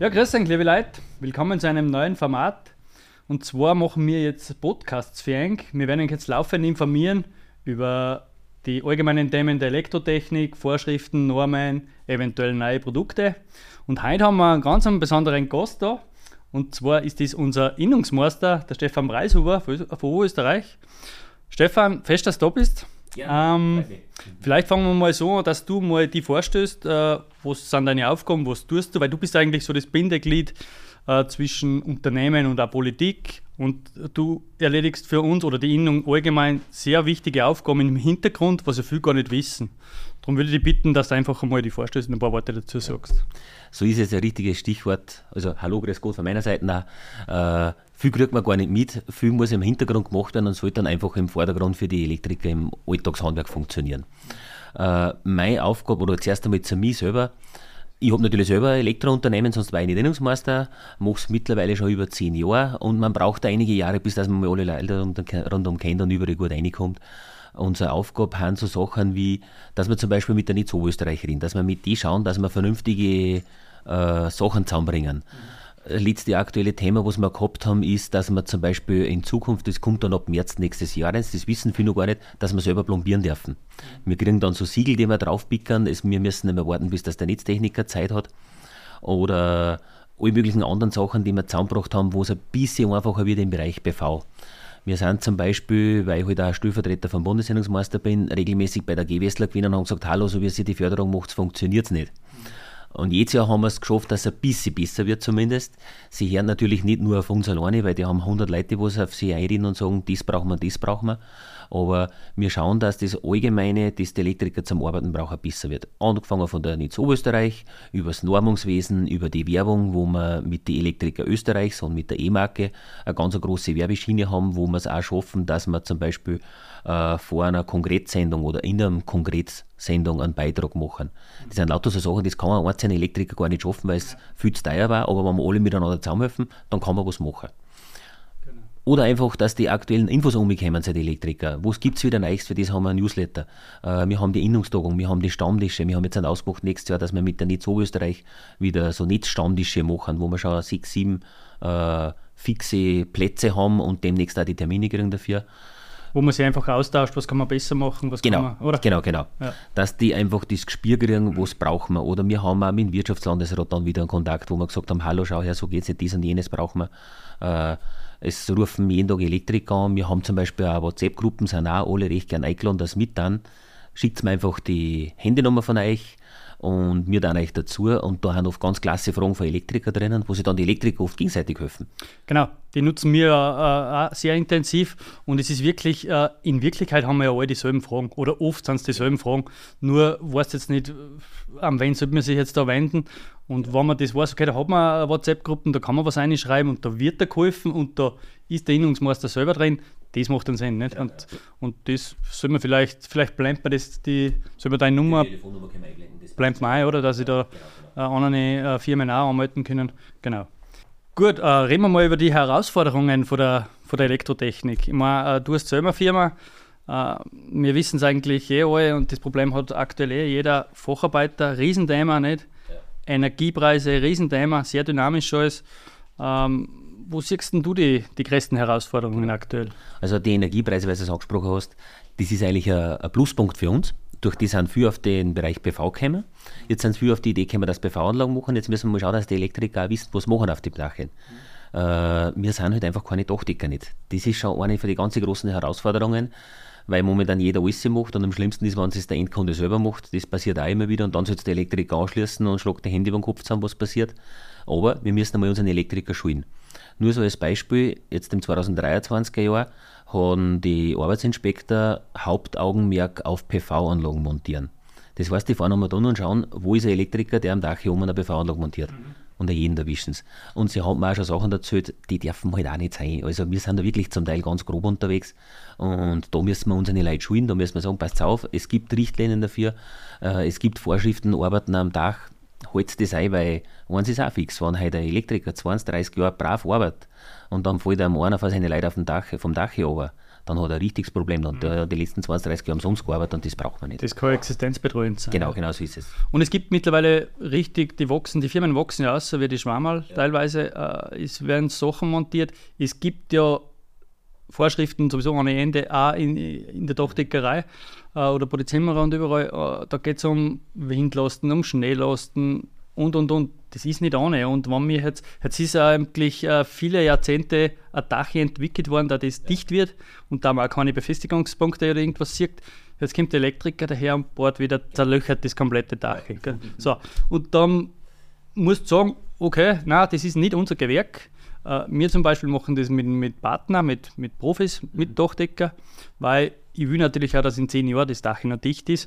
Ja, grüß euch, liebe Leute. Willkommen zu einem neuen Format. Und zwar machen wir jetzt Podcasts für euch. Wir werden euch jetzt laufend informieren über die allgemeinen Themen der Elektrotechnik, Vorschriften, Normen, eventuell neue Produkte. Und heute haben wir einen ganz besonderen Gast da. Und zwar ist dies unser Innungsmeister, der Stefan Breishuber von Österreich. Stefan, fest, dass du da bist. Ja, ähm, vielleicht fangen wir mal so an, dass du mal die vorstößt, äh, was sind deine Aufgaben, was tust du, weil du bist eigentlich so das Bindeglied äh, zwischen Unternehmen und auch Politik und du erledigst für uns oder die Innung allgemein sehr wichtige Aufgaben im Hintergrund, was ja viele gar nicht wissen. Darum würde ich dich bitten, dass du einfach einmal die Vorstöße und ein paar Worte dazu sagst. So ist es ein richtiges Stichwort. Also hallo, grüß Gott von meiner Seite auch. Äh, viel kriegt man gar nicht mit, viel muss im Hintergrund gemacht werden und sollte dann einfach im Vordergrund für die Elektriker im Alltagshandwerk funktionieren. Äh, meine Aufgabe, oder zuerst einmal zu mir selber, ich habe natürlich selber ein Elektrounternehmen, sonst war ich nicht Innungsmeister, mache es mittlerweile schon über zehn Jahre und man braucht einige Jahre, bis dass man alle Leute rundum kennt und überall gut reinkommt. Unsere Aufgabe haben so Sachen wie, dass wir zum Beispiel mit der reden, dass wir mit die schauen, dass wir vernünftige äh, Sachen zusammenbringen. Mhm letzte aktuelle Thema, was wir gehabt haben, ist, dass wir zum Beispiel in Zukunft, das kommt dann ab März nächstes Jahres, das wissen viele noch gar nicht, dass wir selber plombieren dürfen. Wir kriegen dann so Siegel, die wir draufpickern, wir müssen nicht mehr warten, bis das der Netztechniker Zeit hat. Oder alle möglichen anderen Sachen, die wir zusammengebracht haben, wo es ein bisschen einfacher wird im Bereich BV. Wir sind zum Beispiel, weil ich halt auch Stellvertreter vom Bundeshandlungsmeister bin, regelmäßig bei der GWSler gewesen und haben gesagt, hallo, so wie sie die Förderung macht, funktioniert es nicht. Und jetzt Jahr haben wir es geschafft, dass es ein bisschen besser wird zumindest. Sie hören natürlich nicht nur auf uns alleine, weil die haben 100 Leute, die auf sie einreden und sagen, das brauchen wir, das brauchen wir. Aber wir schauen, dass das Allgemeine, das die Elektriker zum Arbeiten brauchen, besser wird. Angefangen von der NITS Oberösterreich, über das Normungswesen, über die Werbung, wo wir mit den Elektriker Österreichs und mit der E-Marke eine ganz große Werbeschiene haben, wo wir es auch schaffen, dass wir zum Beispiel äh, vor einer Kongresssendung oder in einer Kongresssendung einen Beitrag machen. Das sind lauter so Sachen, das kann man einzelne Elektriker gar nicht schaffen, weil es viel zu teuer war, aber wenn wir alle miteinander zusammenhelfen, dann kann man was machen. Genau. Oder einfach, dass die aktuellen Infos umgekommen sind, Elektriker. Was gibt es wieder Neues? Für das haben wir ein Newsletter. Äh, wir haben die Innungstagung, wir haben die Stammtische. Wir haben jetzt einen Ausbruch nächstes Jahr, dass wir mit der Netz Oberösterreich wieder so Netzstammtische machen, wo wir schon sechs, sieben äh, fixe Plätze haben und demnächst auch die Termine kriegen dafür wo man sich einfach austauscht, was kann man besser machen, was genau, kann man, oder? Genau, genau. Ja. Dass die einfach das Gespür kriegen, was brauchen wir. Oder wir haben auch mit dem Wirtschaftslandesrat dann wieder einen Kontakt, wo wir gesagt haben, hallo, schau her, so geht es nicht, dies und jenes brauchen wir. Äh, es rufen jeden Tag Elektriker an. Wir haben zum Beispiel auch WhatsApp-Gruppen, sind auch alle recht gern eingeladen, das mit dann. Schickt mir einfach die Handynummer von euch und mir dann euch dazu. Und da haben oft ganz klasse Fragen von Elektriker drinnen, wo sich dann die Elektriker oft gegenseitig helfen. Genau, die nutzen wir äh, auch sehr intensiv und es ist wirklich, äh, in Wirklichkeit haben wir ja alle dieselben Fragen oder oft sind es dieselben Fragen, nur weißt jetzt nicht, äh, an wen sollte man sich jetzt da wenden und wenn man das weiß, okay, da hat man WhatsApp-Gruppen, da kann man was reinschreiben und da wird da geholfen und da ist der Innungsmeister selber drin, das macht dann Sinn. Nicht? Ja, und, ja. und das soll man vielleicht, vielleicht bleibt man das, die, soll man deine Nummer, bleibt man ein, oder? Dass ich da genau, genau. Äh, andere äh, Firmen auch anmelden können. Genau. Gut, äh, reden wir mal über die Herausforderungen von der, von der Elektrotechnik. Ich meine, äh, du hast selber eine Firma, äh, wir wissen es eigentlich eh alle und das Problem hat aktuell eh jeder Facharbeiter, Riesenthema, nicht? Ja. Energiepreise, Riesenthema, sehr dynamisch alles. Ähm, wo siehst du die, die größten Herausforderungen aktuell? Also die Energiepreise, weil du es angesprochen hast, das ist eigentlich ein, ein Pluspunkt für uns durch die sind viele auf den Bereich PV gekommen. Jetzt sind viele auf die Idee gekommen, dass PV-Anlagen machen. Jetzt müssen wir mal schauen, dass die Elektriker auch wissen, was machen auf dem Dachen. Mhm. Äh, wir sind halt einfach keine Dachdecker nicht. Das ist schon eine von den ganz großen Herausforderungen, weil momentan jeder alles macht und am schlimmsten ist, wenn es der Endkunde selber macht. Das passiert auch immer wieder und dann soll der Elektriker anschließen und schlägt die Hände über den Kopf zusammen, was passiert. Aber wir müssen einmal unseren Elektriker schulen. Nur so als Beispiel, jetzt im 2023er Jahr haben die Arbeitsinspektor Hauptaugenmerk auf PV-Anlagen montieren. Das heißt, die fahren einmal da und schauen, wo ist ein Elektriker, der am Dach hier oben eine PV-Anlage montiert. Mhm. Und jeden erwischen sie. Und sie haben mir auch schon Sachen erzählt, die dürfen halt auch nicht sein. Also wir sind da wirklich zum Teil ganz grob unterwegs. Und da müssen wir unsere Leute schulen, da müssen wir sagen, passt auf, es gibt Richtlinien dafür, äh, es gibt Vorschriften, arbeiten am Dach, halt das ein, weil eins ist auch fix, wenn heute ein Elektriker 20, 30 Jahre brav arbeitet und dann fällt einem einer von seinen Leuten auf dem Dach, vom Dach runter, dann hat er ein richtiges Problem. Und mhm. die letzten 20, 30 Jahre umsonst gearbeitet und das braucht man nicht. Das kann existenzbetreuend sein. Genau, genau so ist es. Und es gibt mittlerweile richtig, die wachsen, die Firmen wachsen ja aus, so wie die Schwammerl ja. teilweise. Äh, es werden Sachen montiert. Es gibt ja Vorschriften sowieso ohne Ende, auch in, in der Dachdeckerei äh, oder bei den Zimmerern und überall. Äh, da geht es um Windlasten, um Schneelasten und und und. Das ist nicht ohne. Und wenn mir jetzt, jetzt ist eigentlich äh, viele Jahrzehnte ein Dach entwickelt worden, da das ja. dicht wird und da man auch keine Befestigungspunkte oder irgendwas sieht. Jetzt kommt der Elektriker daher an Bord wieder, zerlöchert das komplette Dach. Ja. So, und dann musst du sagen, okay, na, das ist nicht unser Gewerk äh, wir zum Beispiel machen das mit, mit Partnern, mit, mit Profis, mit mhm. Dachdecker, weil ich will natürlich auch, dass in zehn Jahren das Dach noch dicht ist.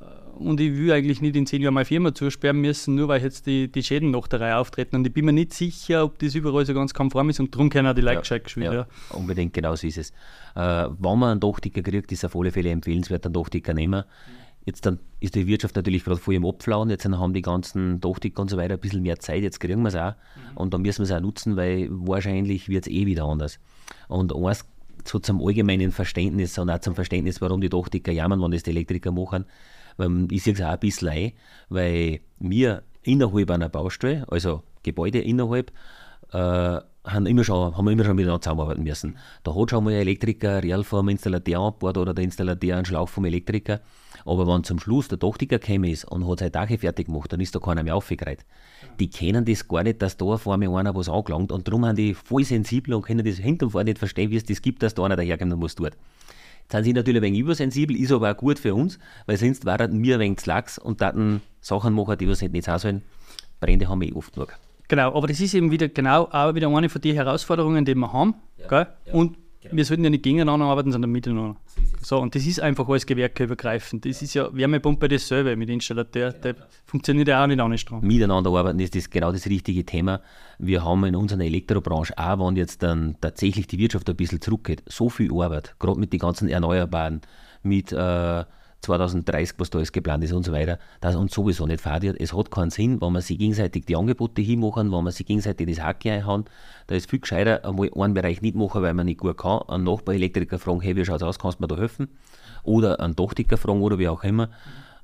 Äh, und ich will eigentlich nicht in zehn Jahren meine Firma zusperren müssen, nur weil jetzt die, die Schäden nach der Reihe auftreten. Und ich bin mir nicht sicher, ob das überall so ganz konform ist und darum können auch die Leute ja, gescheit gespielt. Ja, unbedingt, genau so ist es. Äh, wenn man einen Dachdecker kriegt, ist auf alle Fälle empfehlenswert, einen Dachdecker nehmen. Jetzt dann ist die Wirtschaft natürlich gerade vor im Abflauen. Jetzt haben die ganzen Dachdecker und so weiter ein bisschen mehr Zeit. Jetzt kriegen wir es auch. Mhm. Und dann müssen wir es auch nutzen, weil wahrscheinlich wird es eh wieder anders. Und eins so zum allgemeinen Verständnis und auch zum Verständnis, warum die Dachdecker jammern, wenn das die Elektriker machen. Weil ich sehe es auch ein bisschen ein, weil wir innerhalb einer Baustelle, also Gebäude innerhalb, äh, haben, immer schon, haben wir immer schon miteinander zusammenarbeiten müssen. Da hat schon mal ein Elektriker real vom Installateur an oder der Installateur einen Schlauch vom Elektriker. Aber wenn zum Schluss der Dachdecker gekommen ist und hat seine Dache fertig gemacht, dann ist da keiner mehr aufgereiht. Die kennen das gar nicht, dass da vor mir einer was angelangt und darum haben die voll sensibel und können das hinter und vor nicht verstehen, wie es das gibt, dass da einer daherkommt und was tut. Jetzt sind sie natürlich ein wenig übersensibel, ist aber auch gut für uns, weil sonst waren wir ein wenig zu lax und dann Sachen machen, die was nicht, sein sollen. Brände haben wir eh oft genug. Genau, aber das ist eben wieder genau auch wieder eine von den Herausforderungen, die wir haben. Ja, ja. Und Genau. Wir sollten ja nicht gegeneinander arbeiten, sondern miteinander. So, und das ist einfach alles gewerkeübergreifend. Das ist ja Wärmepumpe dasselbe mit Installateur. Der funktioniert ja auch nicht an Strom. Miteinander arbeiten ist das genau das richtige Thema. Wir haben in unserer Elektrobranche, auch wenn jetzt dann tatsächlich die Wirtschaft ein bisschen zurückgeht, so viel Arbeit, gerade mit den ganzen Erneuerbaren, mit äh, 2030, was da alles geplant ist und so weiter, dass uns sowieso nicht fadiert. Es hat keinen Sinn, wenn man sich gegenseitig die Angebote hinmachen, wenn man sich gegenseitig das Hacke einhauen. Da ist viel gescheiter, einmal einen Bereich nicht machen, weil man nicht gut kann, einen Nachbarelektriker fragen, hey, wie schaut es aus, kannst du mir da helfen? Oder einen Dachdecker fragen oder wie auch immer.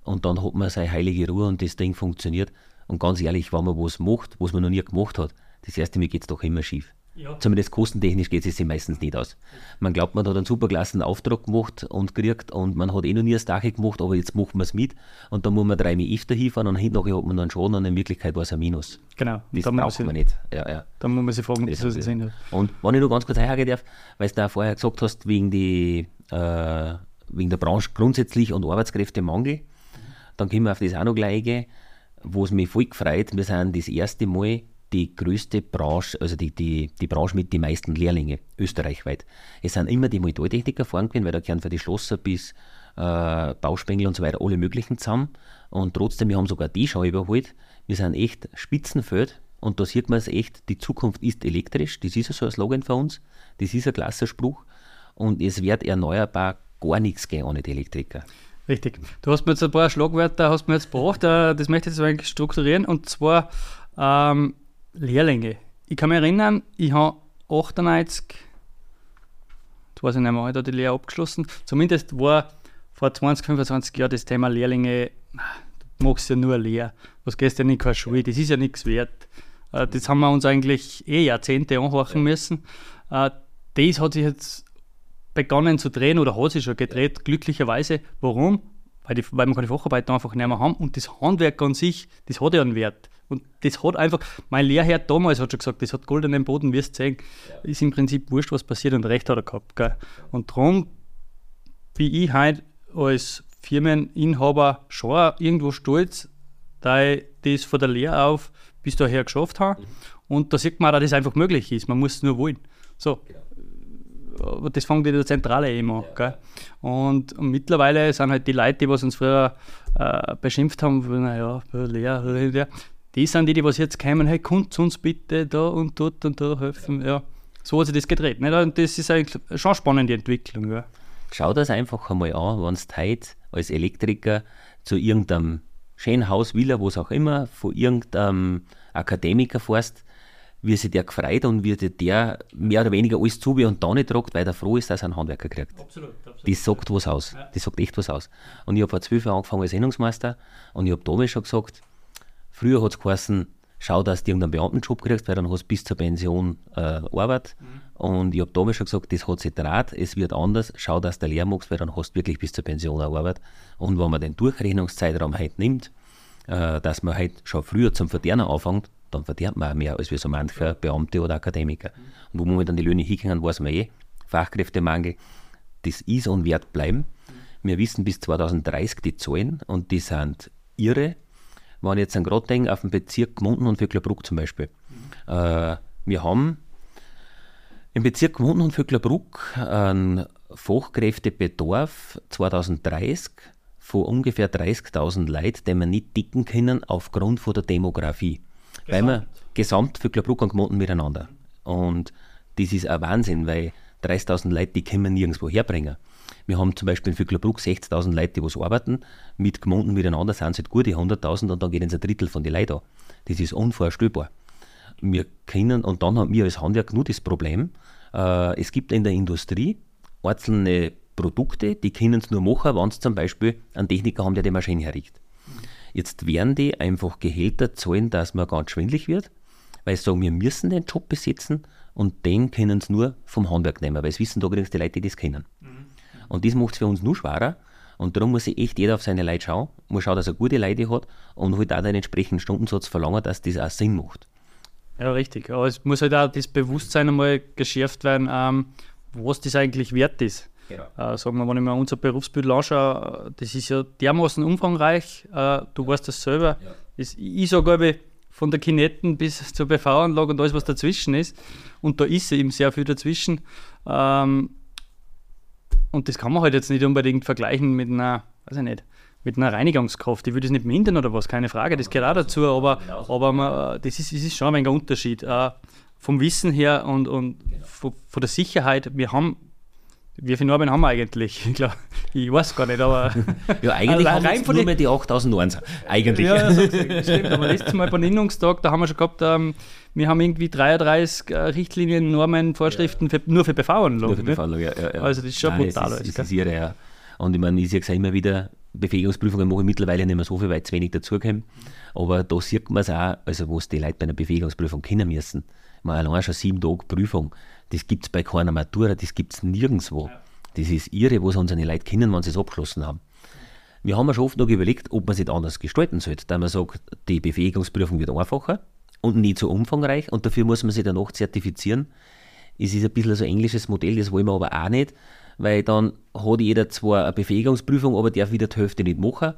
Und dann hat man seine heilige Ruhe und das Ding funktioniert. Und ganz ehrlich, wenn man was macht, was man noch nie gemacht hat, das erste Mal geht es doch immer schief. Ja. Zumindest kostentechnisch geht es sich meistens nicht aus. Man glaubt, man hat einen superklassen Auftrag gemacht und gekriegt und man hat eh noch nie das Dach gemacht, aber jetzt macht man es mit und dann muss man drei Mal öfter hinfahren und hinterher hat man dann schon und in Wirklichkeit war es ein Minus. Genau. Das dann braucht man nicht. Ja, ja. Dann muss man sich fragen, das was das Sinn hat. Und wenn ich noch ganz kurz einhaken darf, weil du da vorher gesagt hast, wegen, die, äh, wegen der Branche grundsätzlich und Arbeitskräftemangel, dann können wir auf das auch noch gleich wo es mich voll gefreut, wir sind das erste Mal die größte Branche, also die, die, die Branche mit den meisten Lehrlinge österreichweit. Es sind immer die Metalltechniker vorn gewesen, weil da gehören für die Schlosser bis äh, Bauspengel und so weiter alle möglichen zusammen. Und trotzdem, wir haben sogar die schon überholt. Wir sind echt Spitzenfeld und da sieht man es echt, die Zukunft ist elektrisch. Das ist ja so ein Slogan für uns. Das ist ein klasse Spruch. Und es wird erneuerbar gar nichts gehen ohne die Elektriker. Richtig. Du hast mir jetzt ein paar Schlagwörter hast mir jetzt gebracht, äh, das möchte ich jetzt eigentlich strukturieren. Und zwar ähm, Lehrlinge. Ich kann mich erinnern, ich habe 98, jetzt weiß ich nicht mehr, habe die Lehre abgeschlossen. Zumindest war vor 20, 25 Jahren das Thema Lehrlinge, du machst ja nur Lehr. Was gehst du ja in keine Schule, das ist ja nichts wert. Äh, das haben wir uns eigentlich eh Jahrzehnte anhorchen müssen. Äh, das hat sich jetzt begonnen zu drehen oder hat sich schon gedreht, glücklicherweise. Warum? Weil, die, weil wir keine Facharbeiter einfach nicht mehr haben und das Handwerk an sich, das hat ja einen Wert. Und das hat einfach, mein Lehrherr damals hat schon gesagt, das hat goldenen Boden, wirst du sehen. Ja. Ist im Prinzip wurscht, was passiert und recht hat er gehabt. Gell? Und darum bin ich heute als Firmeninhaber schon irgendwo stolz, da ich das von der Lehre auf bis daher geschafft habe. Mhm. Und da sieht man auch, dass es einfach möglich ist. Man muss es nur wollen. So. Genau. Das fängt in der Zentrale eben an. Ja. Und, und, mittlerweile sind halt die Leute, die was uns früher äh, beschimpft haben, naja, Lehrer, die sind die, die was jetzt kommen, hey, kommt uns bitte da und dort und da helfen. Ja, so hat sich das gedreht. Nicht? Und das ist eigentlich schon eine spannende Entwicklung. Ja. Schau das einfach einmal an, wenn du heute als Elektriker zu irgendeinem schönen Haus, Villa, was auch immer, von irgendeinem Akademiker fährst, wie sich der gefreut und wie der mehr oder weniger alles zu und da nicht tragt, weil er froh ist, dass er einen Handwerker kriegt. Absolut, absolut. Das sagt was aus. Ja. Das sagt echt was aus. Und ich habe vor zwölf Jahren angefangen als Sendungsmeister und ich habe damals schon gesagt, früher hat es geheißen, schau, dass du irgendeinen Beamtenjob kriegst, weil dann hast du bis zur Pension äh, Arbeit. Mhm. Und ich habe damals schon gesagt, das hat sich draht, es wird anders, schau, dass du Lehr machst, weil dann hast du wirklich bis zur Pension Arbeit. Und wenn man den Durchrechnungszeitraum heute nimmt, äh, dass man halt schon früher zum Verdienen anfängt, dann verdient man auch mehr als wie so mancher Beamte oder Akademiker. Und wo wir dann die Löhne hingehen, weiß man eh, Fachkräftemangel, das ist und wird bleiben. Wir wissen bis 2030 die Zahlen und die sind irre. Wenn ich jetzt an gerade denke, auf den Bezirk Gmunden und Vöcklerbruck zum Beispiel. Mhm. Äh, wir haben im Bezirk Gmunden und Vöcklerbruck einen Fachkräftebedarf 2030 von ungefähr 30.000 Leuten, die wir nicht dicken können aufgrund von der Demografie. Gesamt. Weil wir gesamt für Glabruck und Gmoten miteinander. Und das ist ein Wahnsinn, weil 30.000 Leute, die können wir nirgendwo herbringen. Wir haben zum Beispiel in Vöcklerbruck 60.000 Leute, die was arbeiten. Mit Gmunden miteinander sind es halt gute 100.000 und dann geht uns ein Drittel von den Leuten an. Das ist unvorstellbar. Wir können, und dann haben wir als Handwerk nur das Problem, äh, es gibt in der Industrie einzelne Produkte, die können es nur machen, wenn sie zum Beispiel einen Techniker haben, der die Maschine herrichtet. Jetzt werden die einfach Gehälter zahlen, dass man ganz schwindlig wird, weil sie sagen, wir müssen den Job besetzen und den können sie nur vom Handwerk nehmen, weil es wissen da übrigens die Leute, die das kennen. Mhm. Und das macht es für uns nur schwerer. Und darum muss sich echt jeder auf seine Leute schauen, muss schauen, dass er gute Leute hat und halt auch den entsprechenden Stundensatz verlangen, dass das auch Sinn macht. Ja, richtig. Aber es muss halt auch das Bewusstsein einmal geschärft werden, ähm, was das eigentlich wert ist. Genau. Äh, sagen wir, wenn ich mir unser Berufsbild anschaue, das ist ja dermaßen umfangreich. Äh, du weißt das selber. Ja. Das, ich sage von der Kinetten bis zur PV-Anlage und alles, was dazwischen ist. Und da ist eben sehr viel dazwischen. Ähm, und das kann man halt jetzt nicht unbedingt vergleichen mit einer, weiß ich nicht, mit einer Reinigungskraft. Ich würde es nicht mindern oder was, keine Frage, das gehört auch dazu, aber, aber man, das, ist, das ist schon ein wenig ein Unterschied. Äh, vom Wissen her und, und genau. von, von, der Sicherheit, wir haben wie viele Normen haben wir eigentlich? Ich, glaub, ich weiß gar nicht, aber. ja, eigentlich also haben wir nur mehr die 8000 Normen. Eigentlich. Ja, so stimmt. Aber letztes Mal beim Innungstag, da haben wir schon gehabt, ähm, wir haben irgendwie 33 äh, Richtlinien, Normen, Vorschriften ja. für, nur für PV-Anlagen. Nur für PV-Anlagen, ja, ja, Also, das ist schon Nein, brutal. Das ist, ist irre, ja. Und ich meine, ich sehe es immer wieder, Befähigungsprüfungen mache ich mittlerweile nicht mehr so viel, weil zu wenig dazukommen. Aber da sieht man es auch, also was die Leute bei einer Befähigungsprüfung kennen müssen. Man allein schon sieben Tage Prüfung das gibt es bei keiner Matura, das gibt es nirgendwo. Das ist irre, was unsere Leute kennen, wenn sie es abgeschlossen haben. Wir haben schon oft noch überlegt, ob man es anders gestalten sollte, da man sagt, die Befähigungsprüfung wird einfacher und nicht so umfangreich und dafür muss man sich danach zertifizieren. Es ist ein bisschen so ein englisches Modell, das wollen wir aber auch nicht, weil dann hat jeder zwar eine Befähigungsprüfung, aber darf wieder die Hälfte nicht machen.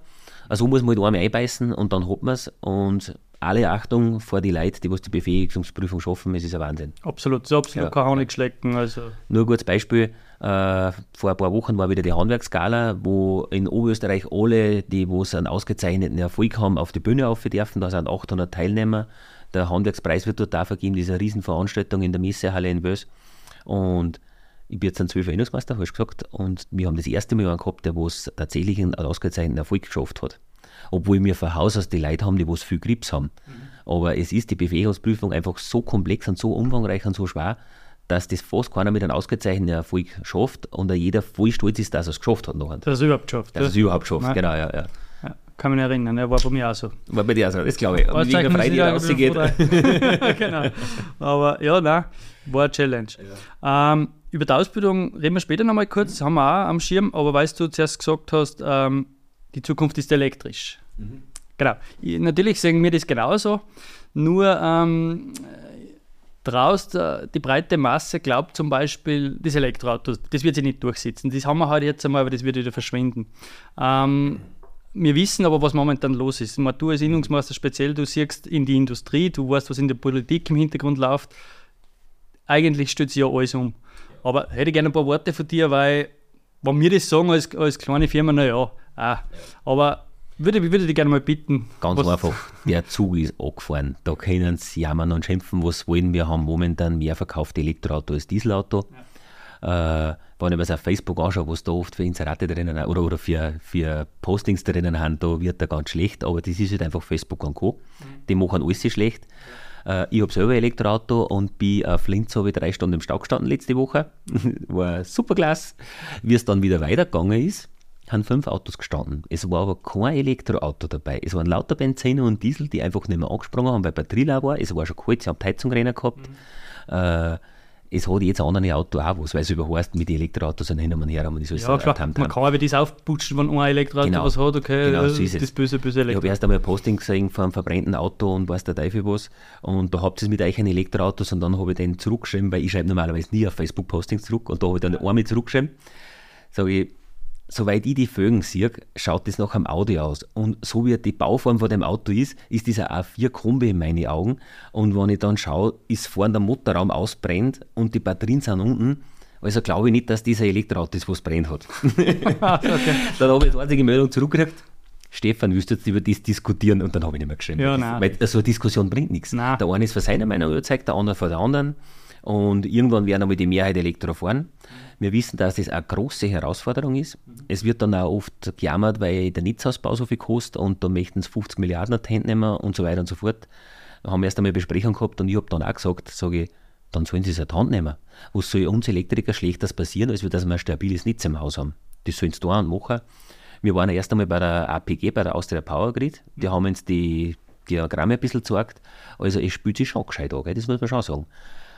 Also muss man halt einmal einbeißen und dann hat man es und alle Achtung vor die Leute, die was die Befähigungsprüfung schaffen, es ist ein Wahnsinn. Absolut, so absolut ja. kein Honig schlecken. Also. Nur ein gutes Beispiel, äh, vor ein paar Wochen war wieder die Handwerksgala, wo in Oberösterreich alle, die wo einen ausgezeichneten Erfolg haben, auf die Bühne auf dürfen. Da sind 800 Teilnehmer. Der Handwerkspreis wird dort da vergeben, diese Riesenveranstaltung in der Messehalle in Wös. Und ich bin jetzt ein zwölfer Erinnerungsmeister, habe ich gesagt, und wir haben das erste Mal einen gehabt, der was tatsächlich einen ausgezeichneten Erfolg geschafft hat obwohl wir von Haus aus die Leute haben, die was viel Grips haben. Mhm. Aber es ist die Befähigungsprüfung einfach so komplex und so umfangreich und so schwer, dass das fast keiner mit einem ausgezeichneten Erfolg schafft und jeder voll stolz ist, dass er es geschafft hat. Nachher. Dass er es überhaupt geschafft Dass er es überhaupt schafft, genau, ja, ja. ja. Kann mich erinnern, er war bei mir auch so. War bei dir auch so, das glaube ich. Wegen der Freude rausgeht. genau. Aber ja, nein, war eine Challenge. Ja. Ähm, über die Ausbildung reden wir später nochmal kurz, das haben wir auch am Schirm, aber weißt du zuerst gesagt hast, ähm, die Zukunft ist elektrisch. Mhm. Genau. Natürlich sehen wir das genauso, nur ähm, draußen die breite Masse glaubt zum Beispiel, das Elektroauto, das wird sich nicht durchsetzen. Das haben wir halt jetzt einmal, aber das wird wieder verschwinden. Ähm, wir wissen aber, was momentan los ist. Du als Innungsmeister speziell, du siehst in die Industrie, du weißt, was in der Politik im Hintergrund läuft. Eigentlich stürzt sich ja alles um. Aber hätte ich gerne ein paar Worte von dir, weil, wenn wir das sagen als, als kleine Firma, naja, Ah, aber würde, würde dich gerne mal bitten. Ganz einfach, der Zug ist angefahren. Da können sie jammern und schimpfen, was wollen. Wir haben momentan mehr verkaufte Elektroauto als Dieselauto. Ja. Äh, wenn ich mir auf Facebook anschaue, was da oft für Inserate drinnen oder, oder für, für Postings drinnen haben, da wird er ganz schlecht. Aber das ist halt einfach Facebook und Co. Mhm. Die machen alles schlecht. Äh, ich habe selber ein Elektroauto und bin auf Linz habe ich drei Stunden im Stau gestanden letzte Woche. war super klasse. Wie es dann wieder weitergegangen ist, haben fünf Autos gestanden. Es war aber kein Elektroauto dabei. Es waren lauter Benziner und Diesel, die einfach nicht mehr angesprungen haben, weil Batterie war. Es war schon kalt, sie haben die Heizung rein gehabt. Mhm. Äh, es hat jetzt andere Auto auch was, weil es überheißt, mit Elektroautos und hin und her haben. Das ja, klar, -Tam. man kann aber das aufputschen, wenn ein Elektroauto genau. was hat, okay, genau, so ist das böse, böse Elektro. Ich habe erst einmal ein Posting gesehen von einem verbrennten Auto und weiß der Teufel was und da habt ihr mit euch ein Elektroauto und dann habe ich den zurückgeschrieben, weil ich schreibe normalerweise nie auf Facebook Postings zurück und da habe ich dann einmal zurückgeschrieben, sage ich, soweit ich die Fögen sehe, schaut das nach einem Audi aus. Und so wie die Bauform von dem Auto ist, ist dieser A4-Kombi in meinen Augen. Und wenn ich dann schaue, ist vorne der Motorraum ausbrennt und die Batterien sind unten. Also glaube ich nicht, dass dieser Elektroauto ist, was brennt hat. okay. Dann habe ich die einzige Meldung zurückgekriegt. Stefan, willst du jetzt über das diskutieren? Und dann habe ich nicht mehr geschrieben. Ja, nein. Weil so eine Diskussion bringt nichts. Nein. Der eine ist von seiner Meinung überzeugt, der andere von der anderen. Und irgendwann werden einmal die Mehrheit Elektro fahren. Wir wissen, dass das eine große Herausforderung ist. Mhm. Es wird dann auch oft gejammert, weil der Netzausbau so viel kostet und da möchten es 50 Milliarden an die Hand nehmen und so weiter und so fort. Da haben wir erst einmal eine Besprechung gehabt und ich habe dann auch gesagt, sage ich, dann sollen sie es an die Hand nehmen. Was soll uns Elektriker schlechter passieren, als wir, dass wir ein stabiles Netz im Haus haben? Das sollen sie da und machen. Wir waren erst einmal bei der APG, bei der Austria Power Grid. Die mhm. haben uns die Diagramme ein bisschen gezeigt. Also es spielt sich schon gescheit an, gell? das muss man schon sagen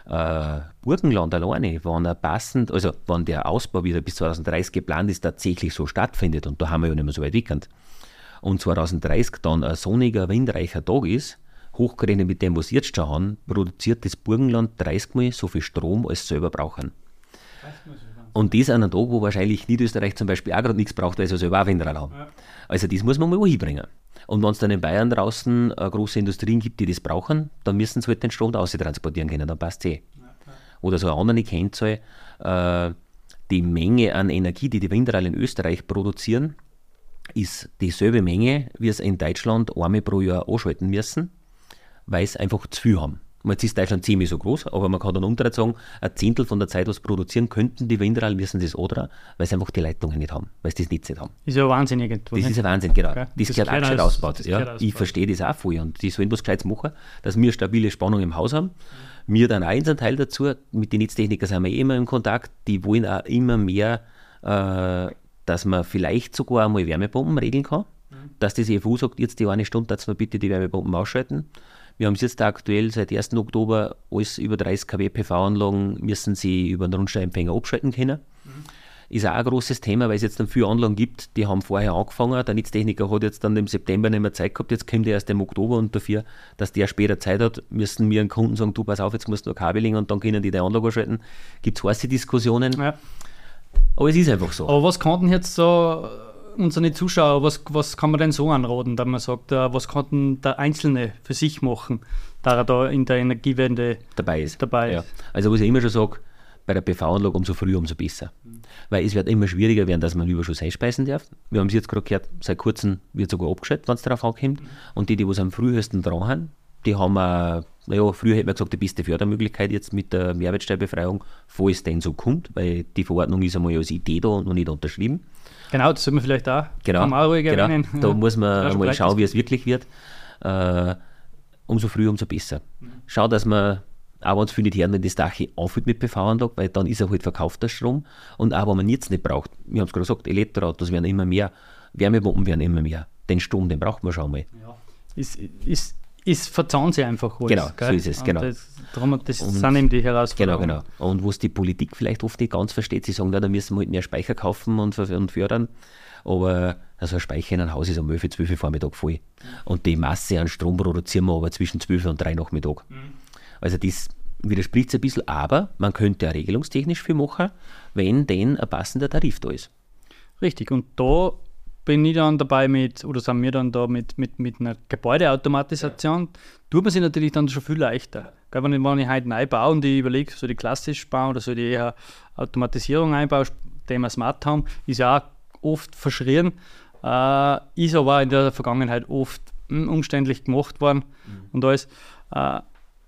äh, Burgenland alleine, wenn er passend, also wenn der Ausbau wieder bis 2030 geplant ist, tatsächlich so stattfindet, und da haben wir ja nicht mehr so weit weg, und 2030 dann ein sonniger, windreicher Tag ist, hochgerechnet mit dem, was jetzt schon haben, produziert das Burgenland 30 Mal so viel Strom, als sie selber brauchen. Und das an einem Tag, wo wahrscheinlich Niederösterreich zum Beispiel auch gerade nichts braucht, weil sie selber auch Windrad haben. Ja. Also das muss man mal hinbringen. Und wenn es dann in Bayern draußen äh, große Industrien gibt, die das brauchen, dann müssen sie halt den Strom aus transportieren können, dann passt es eh. Oder so eine andere Kennzahl, äh, die Menge an Energie, die die Windrad in Österreich produzieren, ist dieselbe Menge, wie es in Deutschland einmal pro Jahr anschalten müssen, weil sie einfach zu viel haben. Jetzt ist Deutschland ziemlich so groß, aber man kann dann sagen, ein Zehntel von der Zeit, was produzieren könnten die Windrad, müssen sie es oder, weil sie einfach die Leitungen nicht haben, weil sie das Netz nicht haben. Ist ja Wahnsinn irgendwo. Das nicht? ist ein Wahnsinn, genau. Okay. Das, das gehört auch gescheit ausgebaut. Ja, ich verstehe das auch voll und die sollen was Gescheites machen, dass wir stabile Spannung im Haus haben. Wir dann auch einen Teil dazu, mit den Netztechnikern sind wir eh immer im Kontakt, die wollen auch immer mehr, äh, dass man vielleicht sogar einmal Wärmepumpen regeln kann, mhm. dass das EFU sagt, jetzt die eine Stunde, dass wir bitte die Wärmepumpen ausschalten wir haben es jetzt aktuell seit 1. Oktober, alles über 30 kW PV-Anlagen müssen sie über einen Rundsteinempfänger abschalten können. Mhm. Ist auch ein großes Thema, weil es jetzt dann viele Anlagen gibt, die haben vorher angefangen. Der Netztechniker hat jetzt dann im September nicht mehr Zeit gehabt, jetzt kommt er erst im Oktober und dafür, dass der später Zeit hat, müssen wir einen Kunden sagen, du pass auf, jetzt musst du noch Kabel legen und dann können die die Anlage schalten. Gibt es heiße Diskussionen. Ja. Aber es ist einfach so. Aber was kann denn jetzt so unsere Zuschauer, was, was kann man denn so anraten, da man sagt, uh, was kann der Einzelne für sich machen, da er da in der Energiewende dabei ist? Dabei ja. Also was ich immer schon sage, bei der PV-Anlage umso früher, umso besser. Mhm. Weil es wird immer schwieriger werden, dass man Überschuss einspeisen darf. Wir haben es jetzt gerade gehört, seit kurzem wird sogar abgeschaltet, wenn es darauf ankommt. Mhm. Und die, die was am frühesten dran haben, die haben äh, naja, früher hätte man gesagt, die beste Fördermöglichkeit jetzt mit der Mehrwertsteuerbefreiung, falls es denn so kommt, weil die Verordnung ist einmal als Idee da und noch nicht unterschrieben. Genau, das soll man vielleicht auch, genau, auch ruhig genau. erwähnen. Da ja. muss man mal schauen, wie es wirklich wird. Äh, umso früher, umso besser. Mhm. Schau, dass man, auch wenn es viele nicht hören, wenn das Dach aufhört mit PV-Anlage, weil dann ist er halt verkauft, der Strom. Und auch wenn man jetzt nicht braucht, wir haben es gerade gesagt, Elektroautos werden immer mehr, Wärmepumpen werden immer mehr. Den Strom, den braucht man schon mal. Ja. Ist, ist, ist verzahnt sie einfach alles. Genau, gell? so ist es, genau. Das, darum, das und, sind eben die Herausforderungen. Genau, genau. Und was die Politik vielleicht oft nicht ganz versteht, sie sagen, na, da müssen wir halt mehr Speicher kaufen und, und fördern. Aber also ein Speicher in einem Haus ist um 11, 12 Uhr Vormittag voll. Und die Masse an Strom produzieren wir aber zwischen 12 und 3 Nachmittag. Mhm. Also das widerspricht ein bisschen, aber man könnte auch regelungstechnisch viel machen, wenn denn ein passender Tarif da ist. Richtig, und da bin ich dann dabei mit, oder sind wir dann da mit, mit, mit einer Gebäudeautomatisation, ja. tut man sich natürlich dann schon viel leichter. Ja. Wenn, ich, wenn ich heute neu baue und ich überlege, soll ich klassisch bauen oder soll ich eher Automatisierung einbauen, Thema Smart Home, ist ja auch oft verschrien, äh, ist aber in der Vergangenheit oft hm, umständlich gemacht worden mhm. und alles. Äh,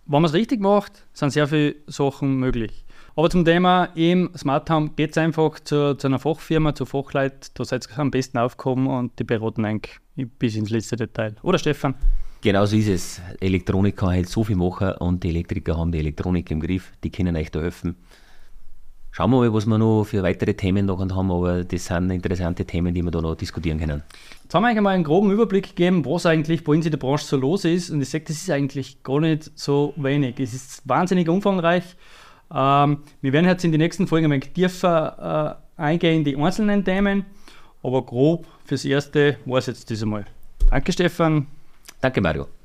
wenn man es richtig macht, sind sehr viele Sachen möglich. Aber zum Thema eben Smart Home geht es einfach zu, zu, einer Fachfirma, zu Fachleit, da seid ihr am besten aufgehoben und die beraten eigentlich bis ins letzte Detail. Oder Stefan? Genauso ist es. Elektronik kann halt so viel machen und die Elektriker haben die Elektronik im Griff, die können euch da helfen. Schauen wir mal, was wir noch für weitere Themen noch haben, aber das sind interessante Themen, die wir da noch diskutieren können. Jetzt haben wir eigentlich mal einen groben Überblick gegeben, was eigentlich bei uns in der Branche so los ist. Und ich sage, das ist eigentlich gar nicht so wenig. Es ist wahnsinnig umfangreich. Ähm, wir werden jetzt in den nächsten Folgen ein tiefer äh, eingehen in die einzelnen Themen. Aber grob fürs Erste war es jetzt diesmal. Danke, Stefan. Danke, Mario.